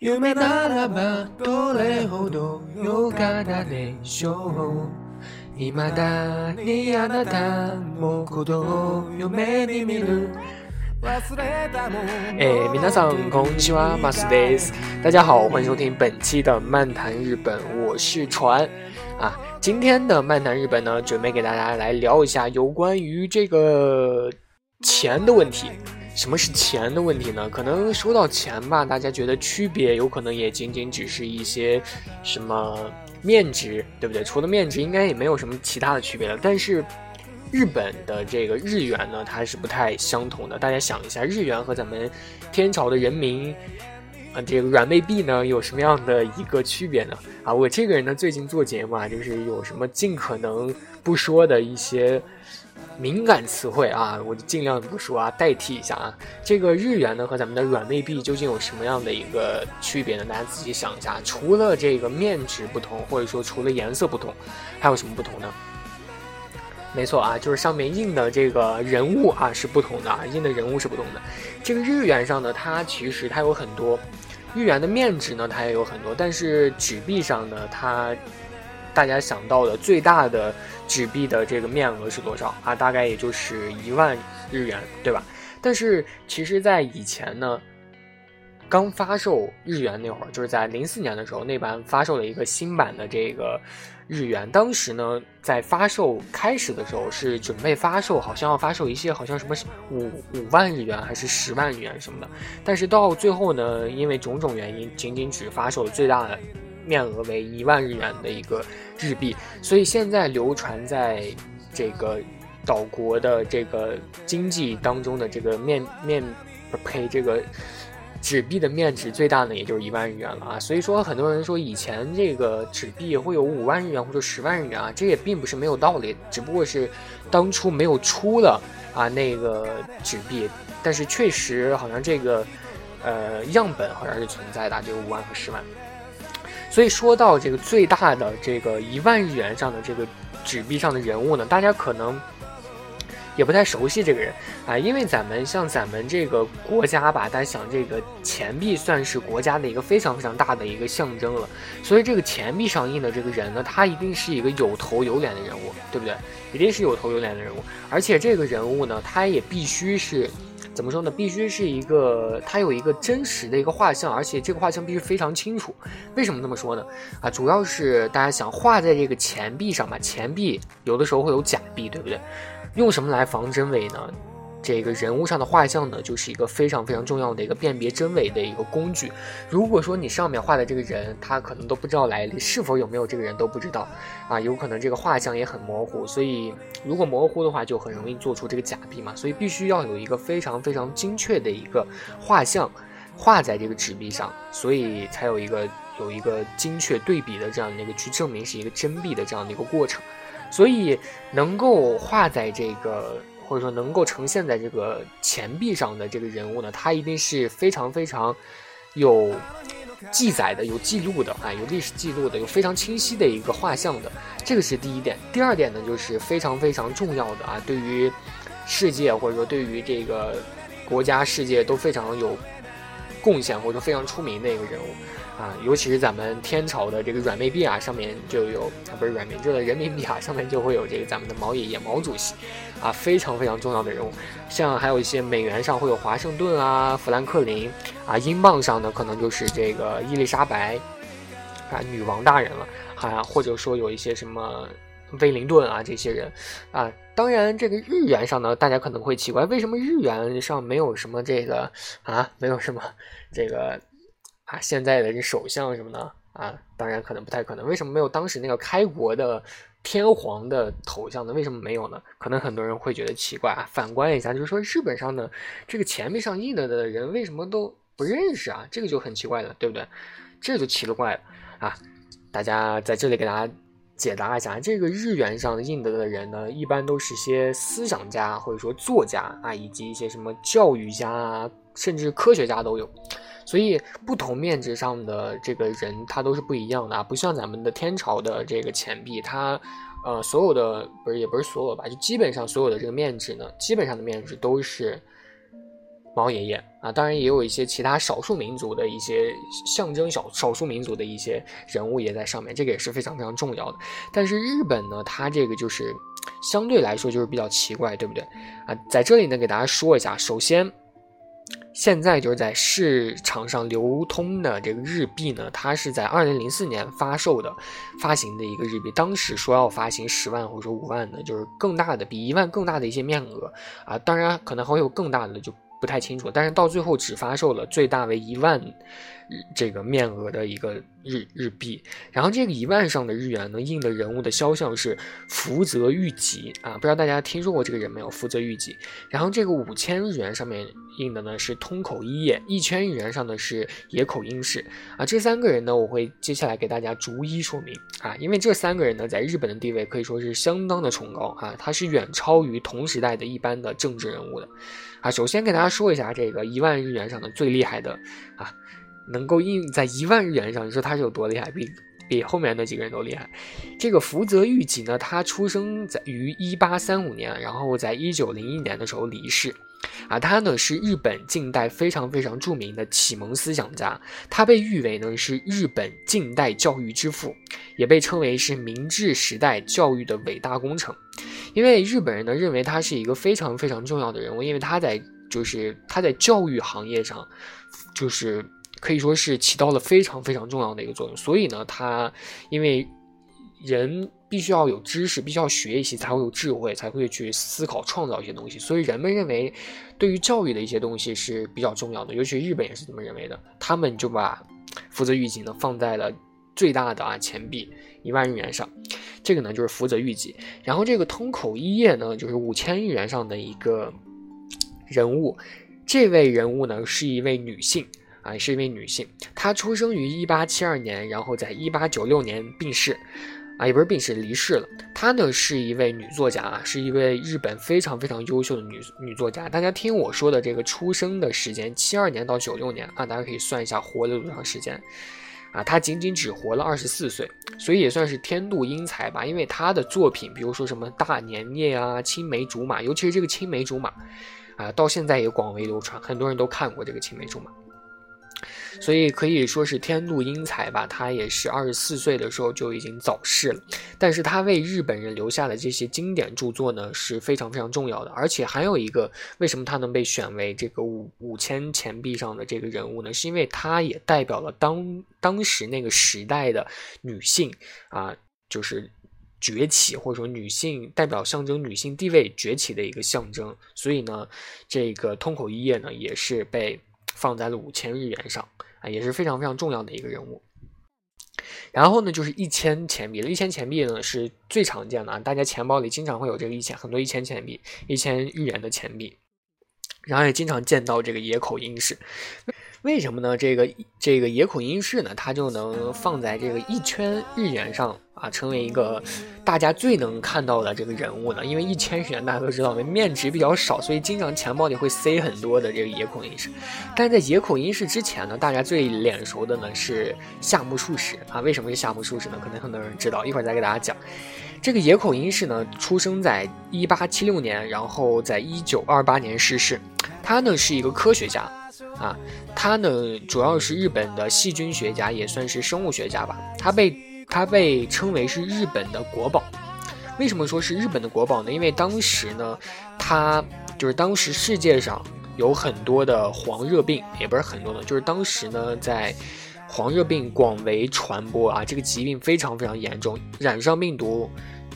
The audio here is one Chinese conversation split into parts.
夢ならばどれほどよかったでしょう未だにあなたもことを夢に見る哎，皆さんこんにちは、マスです。大家好，欢迎收听本期的漫谈日本，我是船啊。今天的漫谈日本呢，准备给大家来聊一下有关于这个钱的问题。 什么是钱的问题呢？可能说到钱吧，大家觉得区别有可能也仅仅只是一些什么面值，对不对？除了面值，应该也没有什么其他的区别了。但是。日本的这个日元呢，它是不太相同的。大家想一下，日元和咱们天朝的人民，啊，这个软妹币呢，有什么样的一个区别呢？啊，我这个人呢，最近做节目啊，就是有什么尽可能不说的一些敏感词汇啊，我就尽量不说啊，代替一下啊。这个日元呢和咱们的软妹币究竟有什么样的一个区别呢？大家自己想一下。除了这个面值不同，或者说除了颜色不同，还有什么不同呢？没错啊，就是上面印的这个人物啊是不同的啊，印的人物是不同的。这个日元上呢，它其实它有很多，日元的面值呢它也有很多，但是纸币上呢，它大家想到的最大的纸币的这个面额是多少啊？大概也就是一万日元，对吧？但是其实，在以前呢，刚发售日元那会儿，就是在零四年的时候，那版发售了一个新版的这个。日元当时呢，在发售开始的时候是准备发售，好像要发售一些，好像什么五五万日元还是十万日元什么的。但是到最后呢，因为种种原因，仅仅只发售了最大的面额为一万日元的一个日币。所以现在流传在这个岛国的这个经济当中的这个面面呸这个。纸币的面值最大呢，也就是一万日元了啊，所以说很多人说以前这个纸币会有五万日元或者十万日元啊，这也并不是没有道理，只不过是当初没有出了啊那个纸币，但是确实好像这个呃样本好像是存在的，就五万和十万。所以说到这个最大的这个一万日元上的这个纸币上的人物呢，大家可能。也不太熟悉这个人啊，因为咱们像咱们这个国家吧，大家想这个钱币算是国家的一个非常非常大的一个象征了，所以这个钱币上印的这个人呢，他一定是一个有头有脸的人物，对不对？一定是有头有脸的人物，而且这个人物呢，他也必须是怎么说呢？必须是一个它有一个真实的一个画像，而且这个画像必须非常清楚。为什么这么说呢？啊，主要是大家想画在这个钱币上吧，钱币有的时候会有假币，对不对？用什么来防真伪呢？这个人物上的画像呢，就是一个非常非常重要的一个辨别真伪的一个工具。如果说你上面画的这个人，他可能都不知道来历，是否有没有这个人都不知道啊，有可能这个画像也很模糊。所以如果模糊的话，就很容易做出这个假币嘛。所以必须要有一个非常非常精确的一个画像画在这个纸币上，所以才有一个有一个精确对比的这样的一个去证明是一个真币的这样的一个过程。所以能够画在这个，或者说能够呈现在这个钱币上的这个人物呢，他一定是非常非常有记载的、有记录的啊，有历史记录的、有非常清晰的一个画像的。这个是第一点。第二点呢，就是非常非常重要的啊，对于世界或者说对于这个国家、世界都非常有贡献或者说非常出名的一个人物。啊，尤其是咱们天朝的这个软妹币啊，上面就有啊，不是软妹，就是人民币啊，上面就会有这个咱们的毛爷爷毛主席，啊，非常非常重要的人物。像还有一些美元上会有华盛顿啊、富兰克林啊，英镑上呢可能就是这个伊丽莎白啊女王大人了，啊，或者说有一些什么威灵顿啊这些人啊。当然，这个日元上呢，大家可能会奇怪，为什么日元上没有什么这个啊，没有什么这个。啊，现在的这首相什么的啊，当然可能不太可能。为什么没有当时那个开国的天皇的头像呢？为什么没有呢？可能很多人会觉得奇怪啊。反观一下，就是说日本上的这个钱币上印的的人为什么都不认识啊？这个就很奇怪了，对不对？这就奇了怪了啊！大家在这里给大家解答一下，这个日元上印的的人呢，一般都是些思想家或者说作家啊，以及一些什么教育家啊，甚至科学家都有。所以不同面值上的这个人，他都是不一样的啊，不像咱们的天朝的这个钱币，它，呃，所有的不是也不是所有吧，就基本上所有的这个面值呢，基本上的面值都是毛爷爷啊，当然也有一些其他少数民族的一些象征小少数民族的一些人物也在上面，这个也是非常非常重要的。但是日本呢，它这个就是相对来说就是比较奇怪，对不对啊？在这里呢，给大家说一下，首先。现在就是在市场上流通的这个日币呢，它是在二零零四年发售的，发行的一个日币。当时说要发行十万或者说五万的，就是更大的，比一万更大的一些面额啊。当然可能还会有更大的，就不太清楚。但是到最后只发售了最大为一万。这个面额的一个日日币，然后这个一万上的日元呢，印的人物的肖像是福泽谕吉啊，不知道大家听说过这个人没有？福泽谕吉。然后这个五千日元上面印的呢是通口一叶，一千日元上的是野口英世啊。这三个人呢，我会接下来给大家逐一说明啊，因为这三个人呢，在日本的地位可以说是相当的崇高啊，他是远超于同时代的一般的政治人物的啊。首先给大家说一下这个一万日元上的最厉害的啊。能够印在一万日元上，你说他是有多厉害？比比后面那几个人都厉害。这个福泽谕吉呢，他出生在于一八三五年，然后在一九零一年的时候离世。啊，他呢是日本近代非常非常著名的启蒙思想家，他被誉为呢是日本近代教育之父，也被称为是明治时代教育的伟大工程。因为日本人呢认为他是一个非常非常重要的人物，因为他在就是他在教育行业上就是。可以说是起到了非常非常重要的一个作用，所以呢，他因为人必须要有知识，必须要学习，才会有智慧，才会去思考创造一些东西，所以人们认为对于教育的一些东西是比较重要的，尤其日本也是这么认为的，他们就把福泽谕吉呢放在了最大的啊钱币一万日元上，这个呢就是福泽谕吉，然后这个通口一叶呢就是五千日元上的一个人物，这位人物呢是一位女性。啊，是一位女性，她出生于一八七二年，然后在一八九六年病逝，啊，也不是病逝，离世了。她呢是一位女作家啊，是一位日本非常非常优秀的女女作家。大家听我说的这个出生的时间，七二年到九六年啊，大家可以算一下活了多长时间，啊，她仅仅只活了二十四岁，所以也算是天妒英才吧。因为她的作品，比如说什么大年夜啊、青梅竹马，尤其是这个青梅竹马，啊，到现在也广为流传，很多人都看过这个青梅竹马。所以可以说是天妒英才吧，他也是二十四岁的时候就已经早逝了。但是他为日本人留下的这些经典著作呢，是非常非常重要的。而且还有一个，为什么他能被选为这个五五千钱币上的这个人物呢？是因为他也代表了当当时那个时代的女性啊，就是崛起，或者说女性代表象征女性地位崛起的一个象征。所以呢，这个通口一叶呢，也是被。放在了五千日元上啊，也是非常非常重要的一个人物。然后呢，就是一千钱币了。一千钱币呢是最常见的啊，大家钱包里经常会有这个一千，很多一千钱币、一千日元的钱币。然后也经常见到这个野口英世。为什么呢？这个这个野口英世呢，他就能放在这个一圈日元上啊，成为一个大家最能看到的这个人物呢？因为一千日元大家都知道，面值比较少，所以经常钱包里会塞很多的这个野口英世。但在野口英世之前呢，大家最脸熟的呢是夏目漱石啊。为什么是夏目漱石呢？可能很多人知道，一会儿再给大家讲。这个野口英世呢，出生在一八七六年，然后在一九二八年逝世。他呢是一个科学家。啊，他呢主要是日本的细菌学家，也算是生物学家吧。他被他被称为是日本的国宝。为什么说是日本的国宝呢？因为当时呢，他就是当时世界上有很多的黄热病，也不是很多的，就是当时呢在黄热病广为传播啊，这个疾病非常非常严重，染上病毒，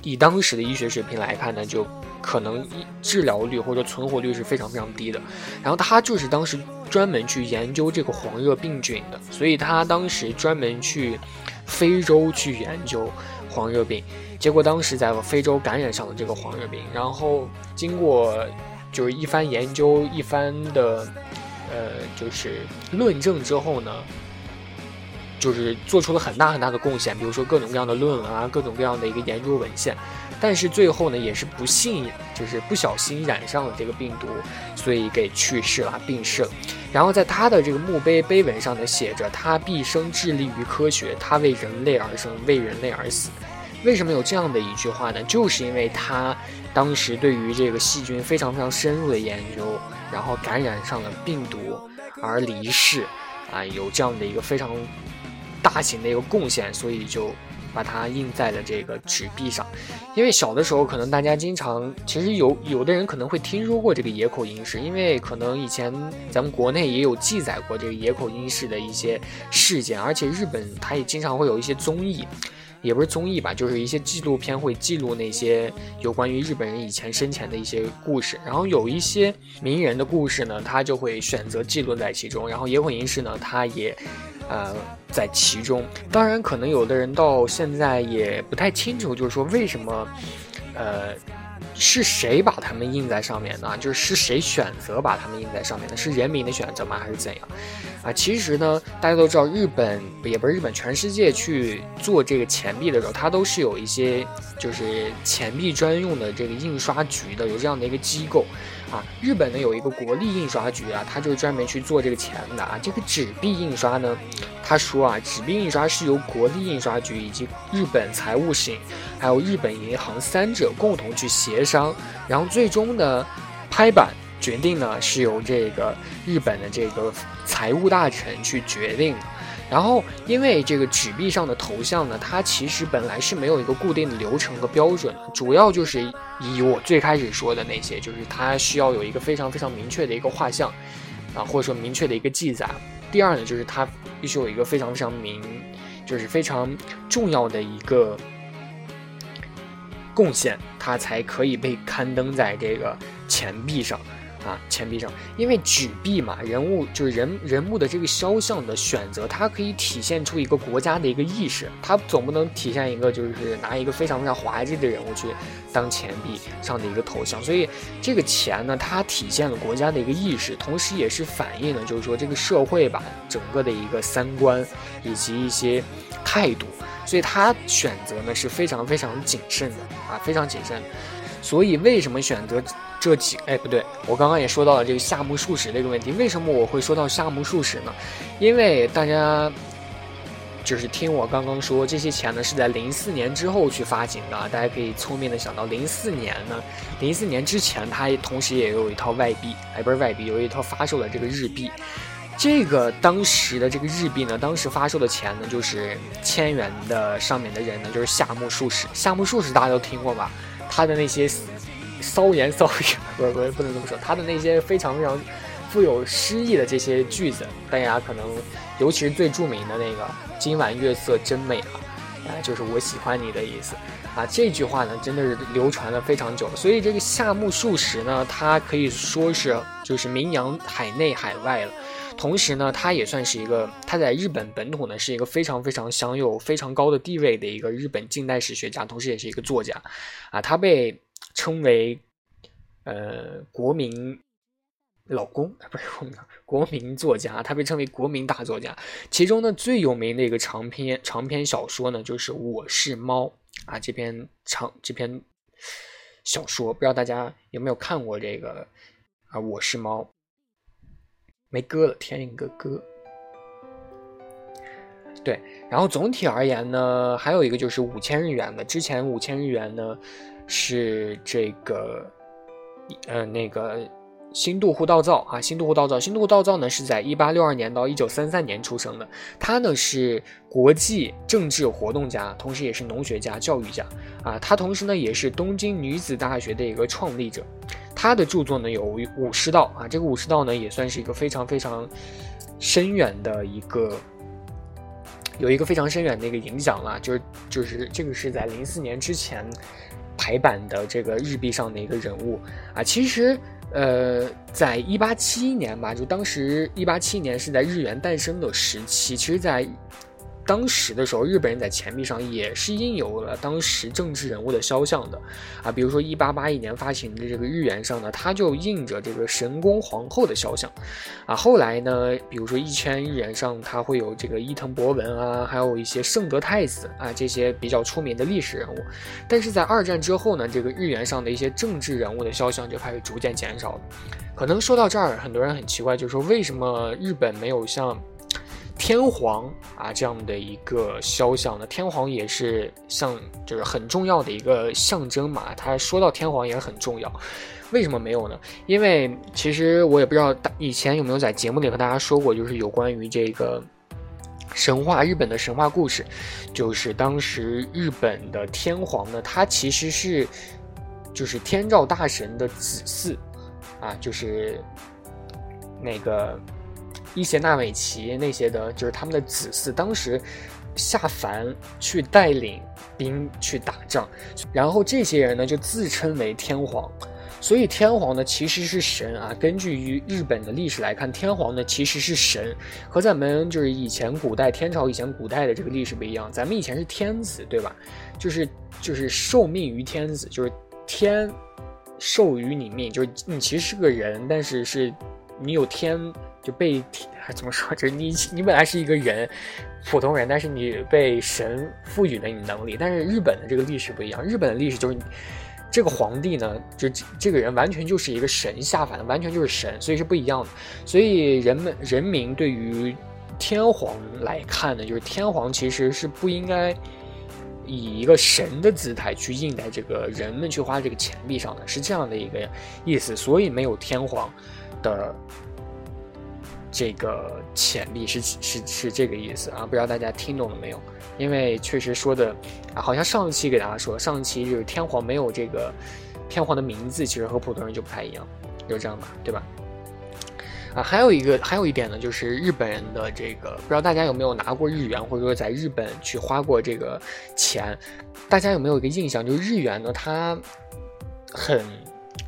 以当时的医学水平来看呢，就。可能治疗率或者存活率是非常非常低的，然后他就是当时专门去研究这个黄热病菌的，所以他当时专门去非洲去研究黄热病，结果当时在非洲感染上了这个黄热病，然后经过就是一番研究一番的呃就是论证之后呢，就是做出了很大很大的贡献，比如说各种各样的论文啊，各种各样的一个研究文献。但是最后呢，也是不幸，就是不小心染上了这个病毒，所以给去世了，病逝了。然后在他的这个墓碑碑文上呢，写着：“他毕生致力于科学，他为人类而生，为人类而死。”为什么有这样的一句话呢？就是因为他当时对于这个细菌非常非常深入的研究，然后感染上了病毒而离世，啊，有这样的一个非常大型的一个贡献，所以就。把它印在了这个纸币上，因为小的时候可能大家经常，其实有有的人可能会听说过这个野口英世，因为可能以前咱们国内也有记载过这个野口英世的一些事件，而且日本它也经常会有一些综艺，也不是综艺吧，就是一些纪录片会记录那些有关于日本人以前生前的一些故事，然后有一些名人的故事呢，他就会选择记录在其中，然后野口英世呢，他也。呃，在其中，当然可能有的人到现在也不太清楚，就是说为什么，呃，是谁把它们印在上面呢？就是是谁选择把它们印在上面的？是人民的选择吗？还是怎样？啊，其实呢，大家都知道，日本也不是日本，全世界去做这个钱币的时候，它都是有一些就是钱币专用的这个印刷局的，有这样的一个机构。啊，日本呢有一个国立印刷局啊，它就是专门去做这个钱的啊。这个纸币印刷呢，他说啊，纸币印刷是由国立印刷局以及日本财务省，还有日本银行三者共同去协商，然后最终呢，拍板决定呢是由这个日本的这个财务大臣去决定。然后，因为这个纸币上的头像呢，它其实本来是没有一个固定的流程和标准，主要就是以我最开始说的那些，就是它需要有一个非常非常明确的一个画像，啊，或者说明确的一个记载。第二呢，就是它必须有一个非常非常明，就是非常重要的一个贡献，它才可以被刊登在这个钱币上。啊，钱币上，因为纸币嘛，人物就是人人物的这个肖像的选择，它可以体现出一个国家的一个意识，它总不能体现一个就是拿一个非常非常滑稽的人物去当钱币上的一个头像，所以这个钱呢，它体现了国家的一个意识，同时也是反映了就是说这个社会吧整个的一个三观以及一些态度，所以他选择呢是非常非常谨慎的啊，非常谨慎，所以为什么选择？这几哎不对，我刚刚也说到了这个夏目漱石这个问题。为什么我会说到夏目漱石呢？因为大家就是听我刚刚说，这些钱呢是在零四年之后去发行的。大家可以聪明的想到，零四年呢，零四年之前，它同时也有一套外币，哎不是外币，有一套发售的这个日币。这个当时的这个日币呢，当时发售的钱呢，就是千元的上面的人呢，就是夏目漱石。夏目漱石大家都听过吧？他的那些。骚言骚语，不不不能这么说。他的那些非常非常富有诗意的这些句子，大家可能尤其是最著名的那个“今晚月色真美啊”，啊，就是我喜欢你的意思啊。这句话呢，真的是流传了非常久。所以这个夏目漱石呢，他可以说是就是名扬海内海外了。同时呢，他也算是一个他在日本本土呢是一个非常非常享有非常高的地位的一个日本近代史学家，同时也是一个作家啊。他被称为，呃，国民老公 不是国民国民作家，他被称为国民大作家。其中呢，最有名的一个长篇长篇小说呢，就是《我是猫》啊。这篇长这篇小说，不知道大家有没有看过这个啊？《我是猫》没歌了，填一个歌。对，然后总体而言呢，还有一个就是五千日元的，之前五千日元呢。是这个，呃，那个新渡户稻造啊，新渡户稻造，新渡户稻造呢是在一八六二年到一九三三年出生的。他呢是国际政治活动家，同时也是农学家、教育家啊。他同时呢也是东京女子大学的一个创立者。他的著作呢有《武士道》啊，这个《武士道》呢也算是一个非常非常深远的一个，有一个非常深远的一个影响了。就是就是这个是在零四年之前。排版的这个日币上的一个人物啊，其实，呃，在一八七一年吧，就当时一八七一年是在日元诞生的时期，其实，在。当时的时候，日本人在钱币上也是印有了当时政治人物的肖像的，啊，比如说一八八一年发行的这个日元上呢，它就印着这个神宫皇后的肖像，啊，后来呢，比如说一千日元上它会有这个伊藤博文啊，还有一些圣德太子啊这些比较出名的历史人物，但是在二战之后呢，这个日元上的一些政治人物的肖像就开始逐渐减少了。可能说到这儿，很多人很奇怪，就是说为什么日本没有像。天皇啊这样的一个肖像呢，天皇也是像就是很重要的一个象征嘛。他说到天皇也很重要，为什么没有呢？因为其实我也不知道以前有没有在节目里和大家说过，就是有关于这个神话，日本的神话故事，就是当时日本的天皇呢，他其实是就是天照大神的子嗣啊，就是那个。伊邪那美奇那些的，就是他们的子嗣，当时下凡去带领兵去打仗，然后这些人呢就自称为天皇，所以天皇呢其实是神啊。根据于日本的历史来看，天皇呢其实是神，和咱们就是以前古代天朝以前古代的这个历史不一样，咱们以前是天子，对吧？就是就是受命于天子，就是天授予你命，就是你其实是个人，但是是你有天。就被怎么说？就是你，你本来是一个人，普通人，但是你被神赋予了你能力。但是日本的这个历史不一样，日本的历史就是这个皇帝呢，就这个人完全就是一个神下凡的，完全就是神，所以是不一样的。所以人们人民对于天皇来看呢，就是天皇其实是不应该以一个神的姿态去印在这个人们去花这个钱币上的，是这样的一个意思。所以没有天皇的。这个潜力是是是这个意思啊，不知道大家听懂了没有？因为确实说的啊，好像上一期给大家说，上一期就是天皇没有这个天皇的名字，其实和普通人就不太一样，就这样吧，对吧？啊，还有一个还有一点呢，就是日本人的这个，不知道大家有没有拿过日元，或者说在日本去花过这个钱，大家有没有一个印象？就是日元呢，它很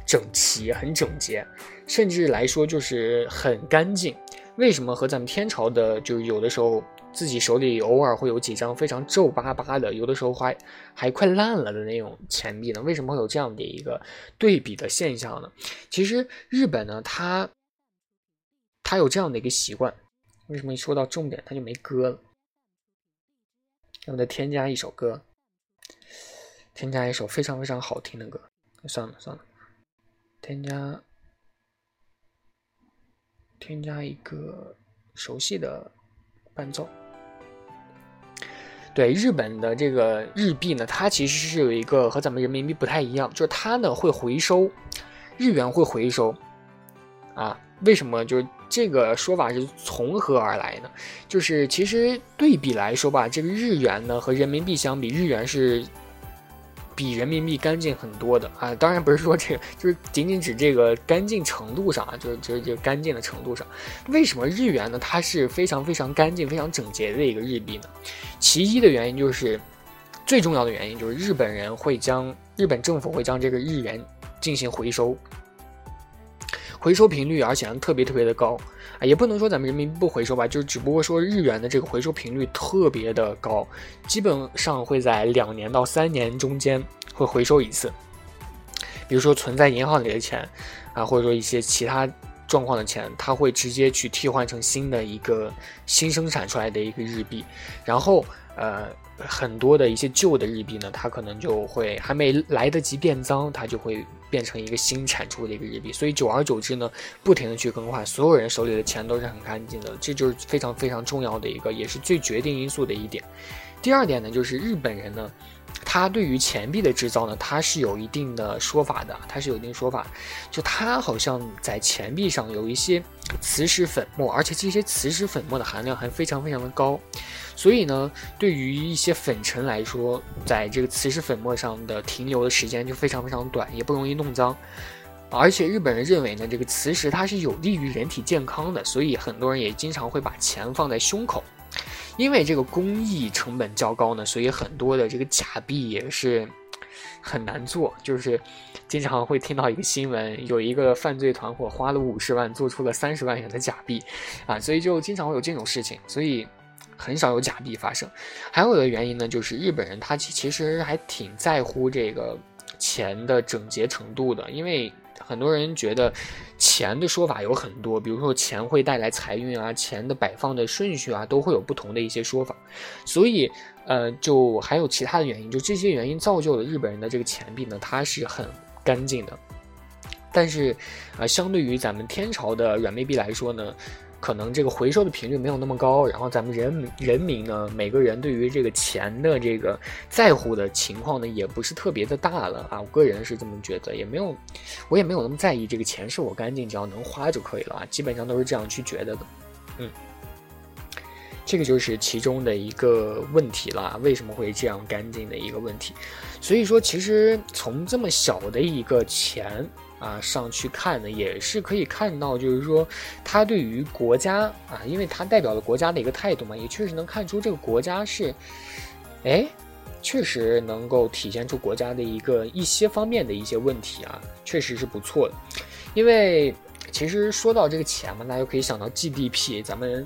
整齐、很整洁，甚至来说就是很干净。为什么和咱们天朝的，就有的时候自己手里偶尔会有几张非常皱巴巴的，有的时候还还快烂了的那种钱币呢？为什么会有这样的一个对比的现象呢？其实日本呢，它它有这样的一个习惯，为什么一说到重点它就没歌了？要不再添加一首歌，添加一首非常非常好听的歌。算了算了，添加。添加一个熟悉的伴奏。对日本的这个日币呢，它其实是有一个和咱们人民币不太一样，就是它呢会回收日元会回收啊？为什么？就是这个说法是从何而来呢？就是其实对比来说吧，这个日元呢和人民币相比，日元是。比人民币干净很多的啊，当然不是说这个，就是仅仅指这个干净程度上啊，就是就是这个干净的程度上。为什么日元呢？它是非常非常干净、非常整洁的一个日币呢？其一的原因就是，最重要的原因就是日本人会将日本政府会将这个日元进行回收。回收频率，而且还特别特别的高啊，也不能说咱们人民币不回收吧，就是只不过说日元的这个回收频率特别的高，基本上会在两年到三年中间会回收一次。比如说存在银行里的钱啊，或者说一些其他状况的钱，它会直接去替换成新的一个新生产出来的一个日币，然后呃。很多的一些旧的日币呢，它可能就会还没来得及变脏，它就会变成一个新产出的一个日币。所以久而久之呢，不停的去更换，所有人手里的钱都是很干净的，这就是非常非常重要的一个，也是最决定因素的一点。第二点呢，就是日本人呢。它对于钱币的制造呢，它是有一定的说法的，它是有一定说法，就它好像在钱币上有一些磁石粉末，而且这些磁石粉末的含量还非常非常的高，所以呢，对于一些粉尘来说，在这个磁石粉末上的停留的时间就非常非常短，也不容易弄脏，而且日本人认为呢，这个磁石它是有利于人体健康的，所以很多人也经常会把钱放在胸口。因为这个工艺成本较高呢，所以很多的这个假币也是很难做。就是经常会听到一个新闻，有一个犯罪团伙花了五十万做出了三十万元的假币，啊，所以就经常会有这种事情，所以很少有假币发生。还有的原因呢，就是日本人他其实还挺在乎这个钱的整洁程度的，因为。很多人觉得钱的说法有很多，比如说钱会带来财运啊，钱的摆放的顺序啊，都会有不同的一些说法。所以，呃，就还有其他的原因，就这些原因造就了日本人的这个钱币呢，它是很干净的。但是，啊，相对于咱们天朝的软妹币来说呢，可能这个回收的频率没有那么高，然后咱们人人民呢，每个人对于这个钱的这个在乎的情况呢，也不是特别的大了啊。我个人是这么觉得，也没有，我也没有那么在意这个钱是否干净，只要能花就可以了啊。基本上都是这样去觉得的，嗯。这个就是其中的一个问题了，为什么会这样干净的一个问题？所以说，其实从这么小的一个钱啊上去看呢，也是可以看到，就是说他对于国家啊，因为他代表了国家的一个态度嘛，也确实能看出这个国家是，哎，确实能够体现出国家的一个一些方面的一些问题啊，确实是不错的。因为其实说到这个钱嘛，大家就可以想到 GDP，咱们。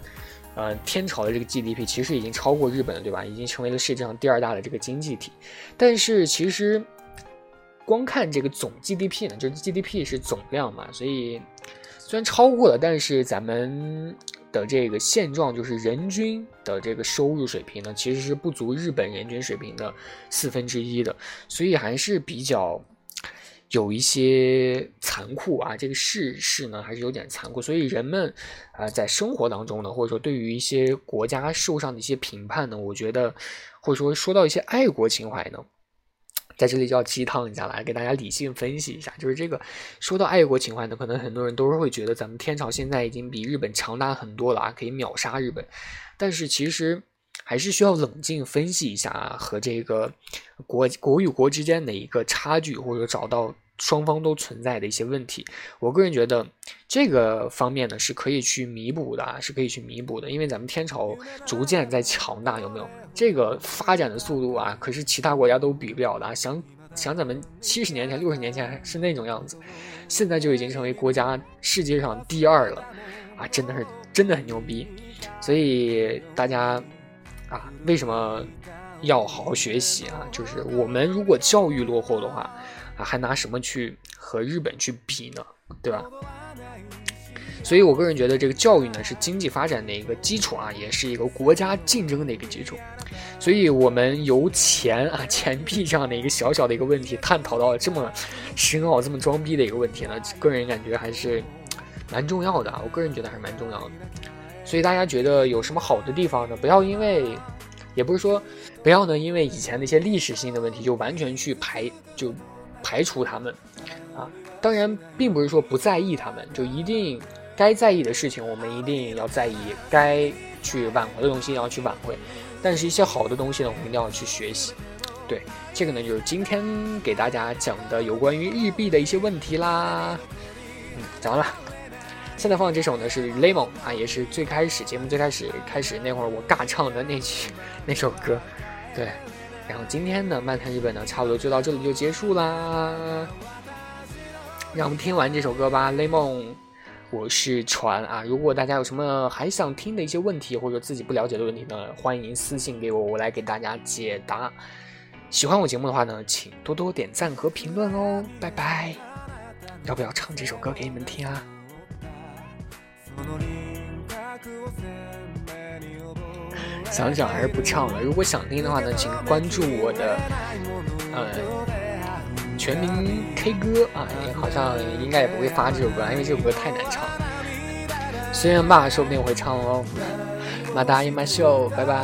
呃，天朝的这个 GDP 其实已经超过日本了，对吧？已经成为了世界上第二大的这个经济体。但是其实，光看这个总 GDP 呢，就是 GDP 是总量嘛，所以虽然超过了，但是咱们的这个现状就是人均的这个收入水平呢，其实是不足日本人均水平的四分之一的，所以还是比较。有一些残酷啊，这个世事呢还是有点残酷，所以人们啊在生活当中呢，或者说对于一些国家受上的一些评判呢，我觉得或者说说到一些爱国情怀呢，在这里就要鸡汤一下来给大家理性分析一下，就是这个说到爱国情怀呢，可能很多人都是会觉得咱们天朝现在已经比日本强大很多了啊，可以秒杀日本，但是其实。还是需要冷静分析一下啊，和这个国国与国之间的一个差距，或者找到双方都存在的一些问题。我个人觉得这个方面呢是可以去弥补的啊，是可以去弥补的。因为咱们天朝逐渐在强大，有没有？这个发展的速度啊，可是其他国家都比不了的啊。想想咱们七十年前、六十年前是那种样子，现在就已经成为国家世界上第二了啊！真的是真的很牛逼，所以大家。啊，为什么要好好学习啊？就是我们如果教育落后的话，还拿什么去和日本去比呢？对吧？所以我个人觉得，这个教育呢是经济发展的一个基础啊，也是一个国家竞争的一个基础。所以我们由钱啊、钱币这样的一个小小的一个问题，探讨到这么深奥、这么装逼的一个问题呢，个人感觉还是蛮重要的啊。我个人觉得还是蛮重要的。所以大家觉得有什么好的地方呢？不要因为，也不是说不要呢，因为以前那些历史性的问题就完全去排就排除他们啊。当然，并不是说不在意他们，就一定该在意的事情我们一定要在意，该去挽回的东西要去挽回。但是，一些好的东西呢，我们一定要去学习。对，这个呢就是今天给大家讲的有关于日币的一些问题啦。嗯，讲完了。现在放的这首呢是《Lemon》啊，也是最开始节目最开始开始那会儿我尬唱的那曲那首歌，对。然后今天的漫谈日本呢，差不多就到这里就结束啦。让我们听完这首歌吧，《Lemon》。我是船啊，如果大家有什么还想听的一些问题，或者自己不了解的问题呢，欢迎私信给我，我来给大家解答。喜欢我节目的话呢，请多多点赞和评论哦，拜拜。要不要唱这首歌给你们听啊？想想还是不唱了。如果想听的话呢，请关注我的呃全民 K 歌啊，好像应该也不会发这首歌，因为这首歌太难唱。虽然吧，说不定我会唱哦。马达伊马秀，拜拜。